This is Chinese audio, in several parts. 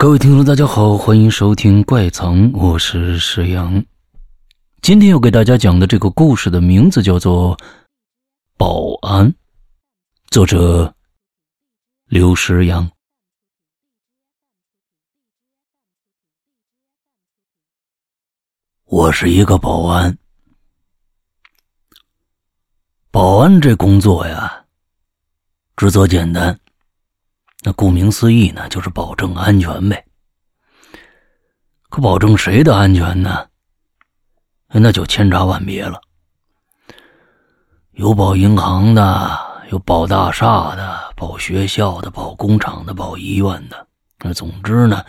各位听众，大家好，欢迎收听《怪藏》，我是石阳。今天要给大家讲的这个故事的名字叫做《保安》，作者刘石阳。我是一个保安，保安这工作呀，职责简单。那顾名思义呢，就是保证安全呗。可保证谁的安全呢？那就千差万别了。有保银行的，有保大厦的，保学校的，保工厂的，保医院的。那总之呢，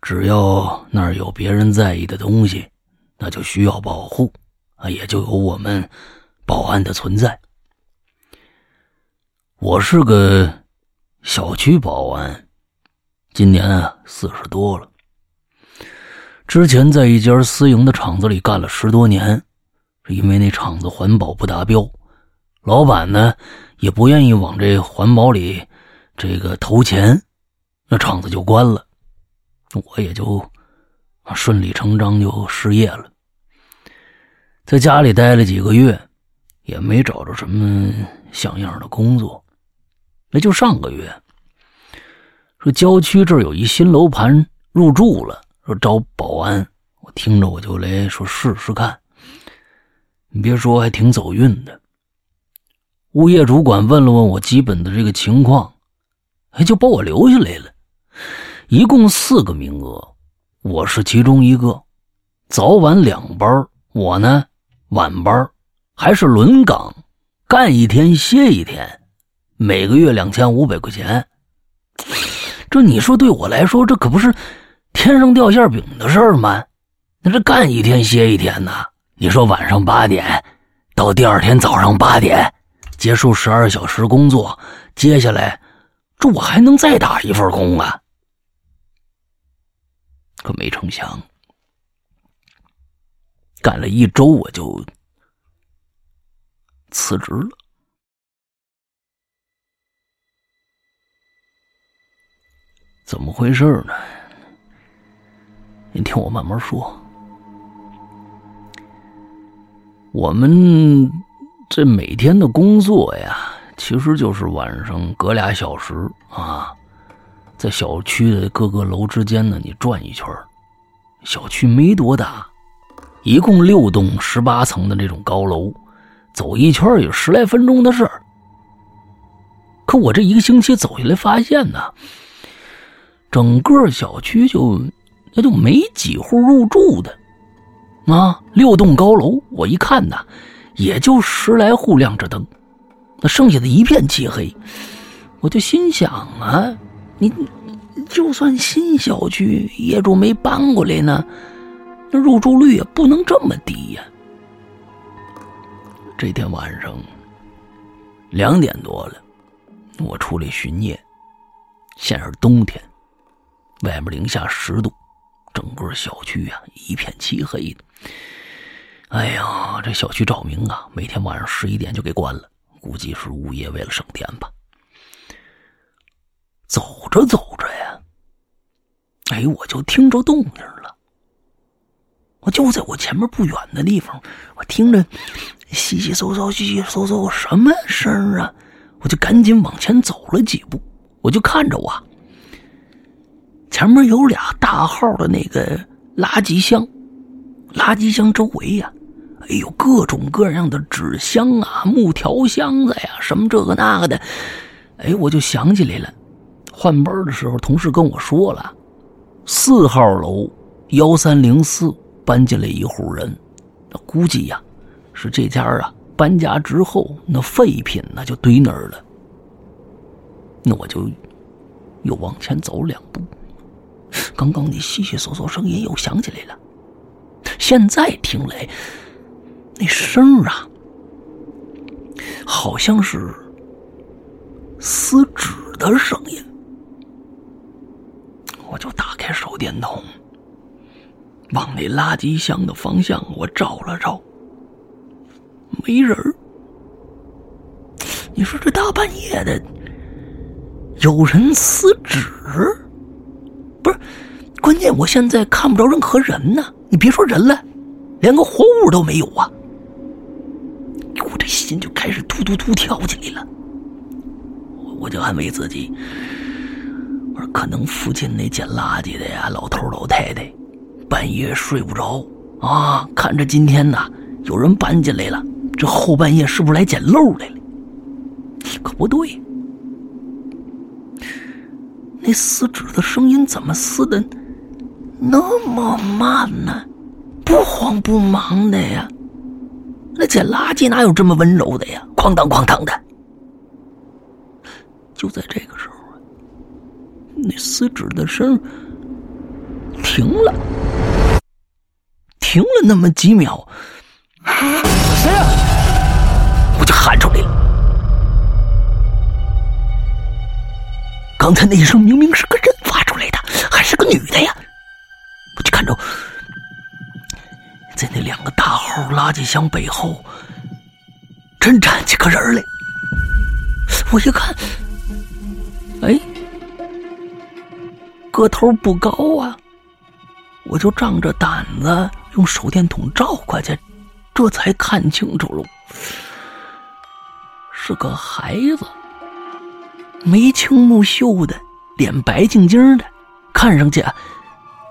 只要那儿有别人在意的东西，那就需要保护啊，也就有我们保安的存在。我是个。小区保安，今年啊四十多了。之前在一家私营的厂子里干了十多年，因为那厂子环保不达标，老板呢也不愿意往这环保里这个投钱，那厂子就关了，我也就顺理成章就失业了。在家里待了几个月，也没找着什么像样的工作。那就上个月，说郊区这儿有一新楼盘入住了，说招保安，我听着我就来说试试看。你别说，还挺走运的。物业主管问了问我基本的这个情况，哎，就把我留下来了。一共四个名额，我是其中一个，早晚两班，我呢晚班，还是轮岗，干一天歇一天。每个月两千五百块钱，这你说对我来说，这可不是天上掉馅饼的事儿吗？那这干一天歇一天呐。你说晚上八点到第二天早上八点结束十二小时工作，接下来这我还能再打一份工啊？可没成想，干了一周我就辞职了。怎么回事呢？你听我慢慢说。我们这每天的工作呀，其实就是晚上隔俩小时啊，在小区的各个楼之间呢，你转一圈小区没多大，一共六栋十八层的这种高楼，走一圈有十来分钟的事儿。可我这一个星期走下来，发现呢。整个小区就那就没几户入住的，啊，六栋高楼，我一看呐，也就十来户亮着灯，那剩下的一片漆黑。我就心想啊，你就算新小区业主没搬过来呢，那入住率也不能这么低呀。这天晚上两点多了，我出来巡夜，现是冬天。外面零下十度，整个小区啊一片漆黑的。哎呀，这小区照明啊，每天晚上十一点就给关了，估计是物业为了省电吧。走着走着呀，哎，我就听着动静了。我就在我前面不远的地方，我听着稀稀嗖嗖、稀稀嗖嗖什么声啊？我就赶紧往前走了几步，我就看着我。前面有俩大号的那个垃圾箱，垃圾箱周围呀，哎呦，各种各样的纸箱啊、木条箱子呀，什么这个那个的，哎，我就想起来了。换班的时候，同事跟我说了，四号楼幺三零四搬进来一户人，那估计呀，是这家啊搬家之后那废品那就堆那儿了。那我就又往前走两步。刚刚那稀稀嗦嗦声音又响起来了，现在听来，那声啊，好像是撕纸的声音。我就打开手电筒，往那垃圾箱的方向我照了照，没人儿你说这大半夜的，有人撕纸？不是，关键我现在看不着任何人呢。你别说人了，连个活物都没有啊！我这心就开始突突突跳起来了。我我就安慰自己，我说可能附近那捡垃圾的呀，老头老太太，半夜睡不着啊，看着今天呐有人搬进来了，这后半夜是不是来捡漏来了？可不对。那撕纸的声音怎么撕的那么慢呢？不慌不忙的呀。那捡垃圾哪有这么温柔的呀？哐当哐当的。就在这个时候啊，那撕纸的声停了，停了那么几秒。谁呀？我就喊出来了。刚才那一声明明是个人发出来的，还是个女的呀！我就看着，在那两个大号垃圾箱背后，真站起个人来。我一看，哎，个头不高啊，我就仗着胆子用手电筒照过去，这才看清楚了，是个孩子。眉清目秀的，脸白净净的，看上去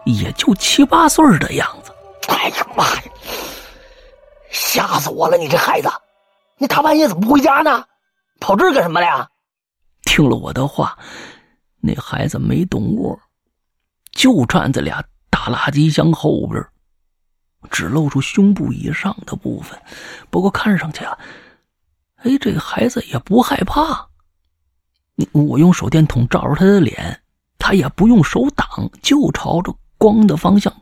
也就七八岁的样子。哎呀妈呀！吓死我了！你这孩子，你大半夜怎么不回家呢？跑这儿干什么来呀？听了我的话，那孩子没动窝，就站在俩大垃圾箱后边，只露出胸部以上的部分。不过看上去啊，哎，这个孩子也不害怕。我用手电筒照着他的脸，他也不用手挡，就朝着光的方向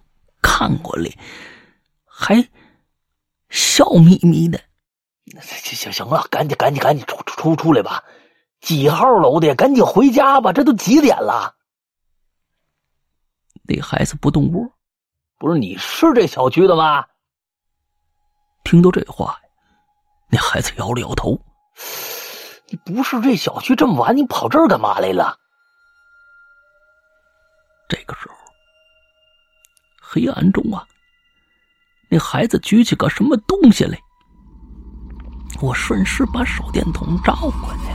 看过来，还笑眯眯的。行行行了，赶紧赶紧赶紧出出出来吧！几号楼的？赶紧回家吧！这都几点了？那孩子不动窝，不是你是这小区的吗？听到这话，那孩子摇了摇头。你不是这小区这么晚，你跑这儿干嘛来了？这个时候，黑暗中啊，那孩子举起个什么东西来。我顺势把手电筒照过来，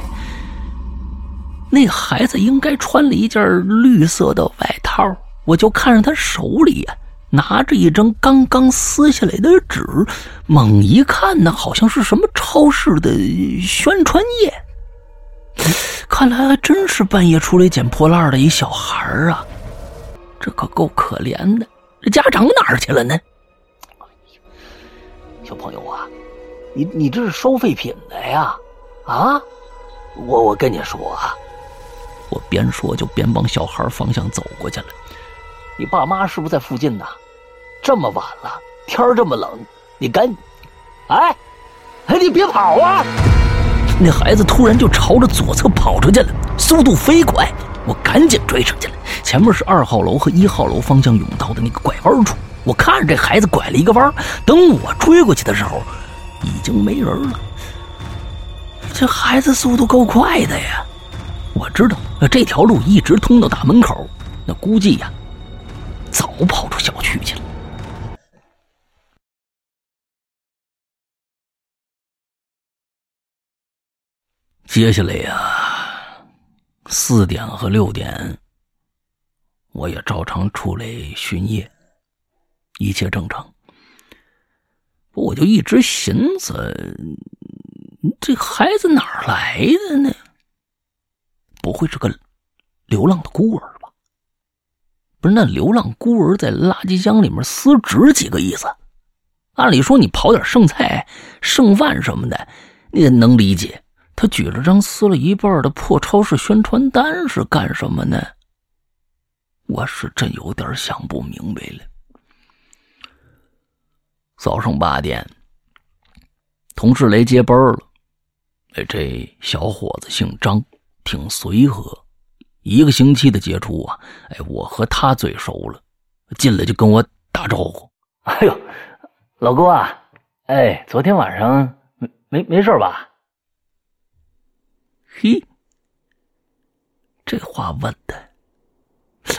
那孩子应该穿了一件绿色的外套，我就看着他手里呀拿着一张刚刚撕下来的纸，猛一看呢，好像是什么超市的宣传页。看来还真是半夜出来捡破烂的一小孩啊！这可够可怜的。这家长哪儿去了呢？小朋友啊，你你这是收废品的呀？啊！我我跟你说啊，我边说就边往小孩方向走过去了。你爸妈是不是在附近呢？这么晚了，天这么冷，你赶紧……哎，哎，你别跑啊！那孩子突然就朝着左侧跑出去了，速度飞快，我赶紧追上去了。前面是二号楼和一号楼方向甬道的那个拐弯处，我看着这孩子拐了一个弯，等我追过去的时候，已经没人了。这孩子速度够快的呀！我知道这条路一直通到大门口，那估计呀，早跑出小区去了。接下来呀，四点和六点，我也照常出来巡夜，一切正常。我就一直寻思，这孩子哪儿来的呢？不会是个流浪的孤儿吧？不是，那流浪孤儿在垃圾箱里面撕纸，几个意思？按理说，你跑点剩菜、剩饭什么的，你能理解。他举了张撕了一半的破超市宣传单是干什么呢？我是真有点想不明白了。早上八点，同事来接班了。哎，这小伙子姓张，挺随和。一个星期的接触啊，哎，我和他最熟了。进来就跟我打招呼：“哎呦，老郭啊，哎，昨天晚上没没没事吧？”嘿，这话问的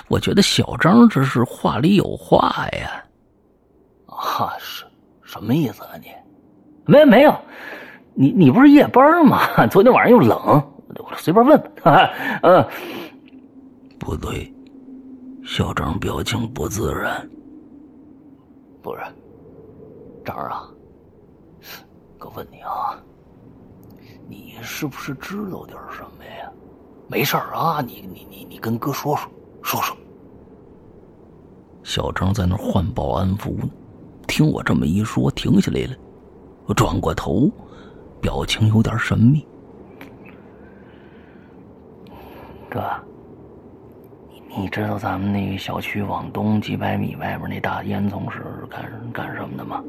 我觉得小张这是话里有话呀。啊，什什么意思啊你？没没有，你你不是夜班吗？昨天晚上又冷，我随便问问。嗯，不对，小张表情不自然。不是，张啊，哥问你啊，你是不是知道点什么呀？没事啊，你你你你跟哥说说说说。小张在那换保安服呢，听我这么一说，停下来了。我转过头，表情有点神秘。哥，你你知道咱们那个小区往东几百米外边那大烟囱是干干什么的吗？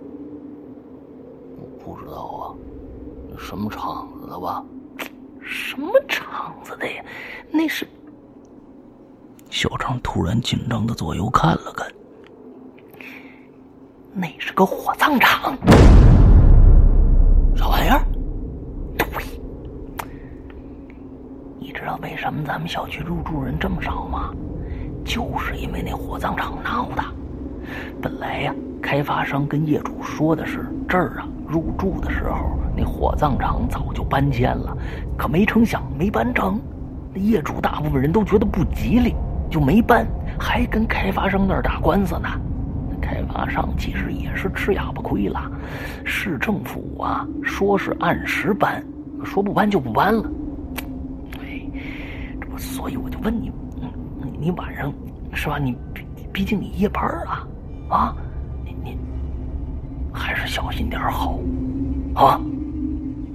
不知道啊，什么厂子的吧？什么厂子的呀？那是……小张突然紧张的左右看了看，那是个火葬场。啥玩意儿？对，你知道为什么咱们小区入住人这么少吗？就是因为那火葬场闹的。本来呀，开发商跟业主说的是这儿啊，入住的时候那火葬场早就搬迁了，可没成想没搬成。那业主大部分人都觉得不吉利，就没搬，还跟开发商那儿打官司呢。开发商其实也是吃哑巴亏了，市政府啊说是按时搬，说不搬就不搬了。哎，这不，所以我就问你，你你晚上是吧？你毕毕竟你夜班啊，啊，小心点好，啊。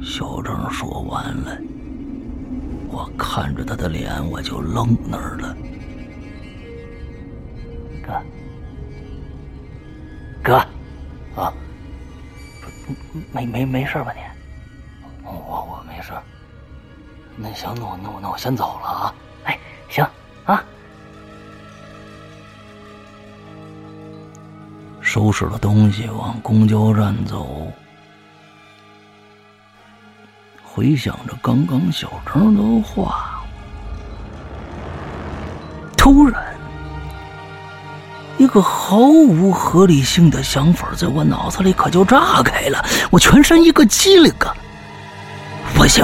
小郑说完了，我看着他的脸，我就愣那儿了。哥。哥，啊，没没没事吧你？我我没事。那行，那我那我那我先走了啊。哎，行收拾了东西往公交站走，回想着刚刚小张的话，突然。一个毫无合理性的想法在我脑子里可就炸开了，我全身一个激灵啊！不行，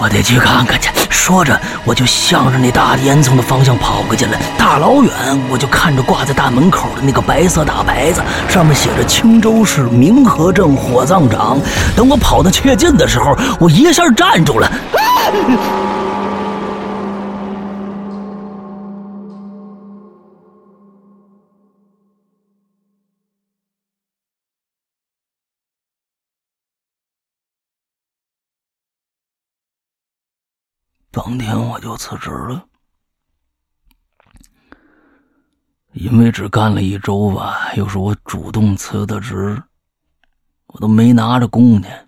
我得去看看去。说着，我就向着那大烟囱的方向跑过去了。大老远，我就看着挂在大门口的那个白色大牌子，上面写着“青州市明和镇火葬场”。等我跑到切近的时候，我一下站住了。当天我就辞职了，因为只干了一周吧，又是我主动辞的职，我都没拿着工钱。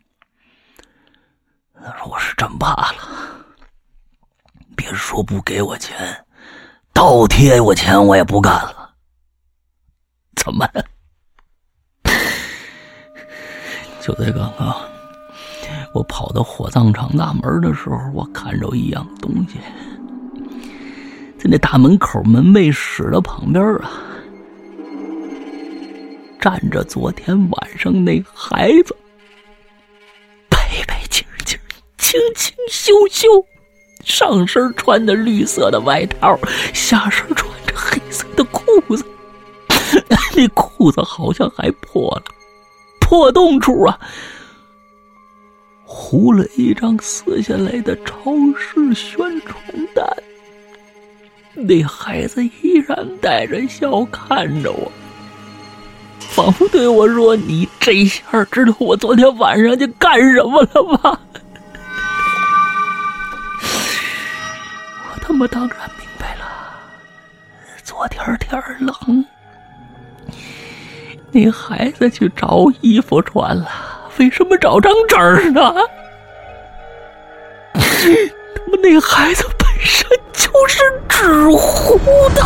他说我是真怕了，别说不给我钱，倒贴我钱我也不干了。怎么？就在刚刚。我跑到火葬场大门的时候，我看着一样东西，在那大门口门卫室的旁边啊，站着昨天晚上那孩子，白白净净、清清秀秀，上身穿的绿色的外套，下身穿着黑色的裤子，那裤子好像还破了，破洞处啊。糊了一张撕下来的超市宣传单，那孩子依然带着笑看着我，仿佛对我说：“你这下知道我昨天晚上去干什么了吧？” 我他妈当然明白了，昨天天冷，那孩子去找衣服穿了。为什么找张纸呢？他妈，那孩子本身就是纸糊的。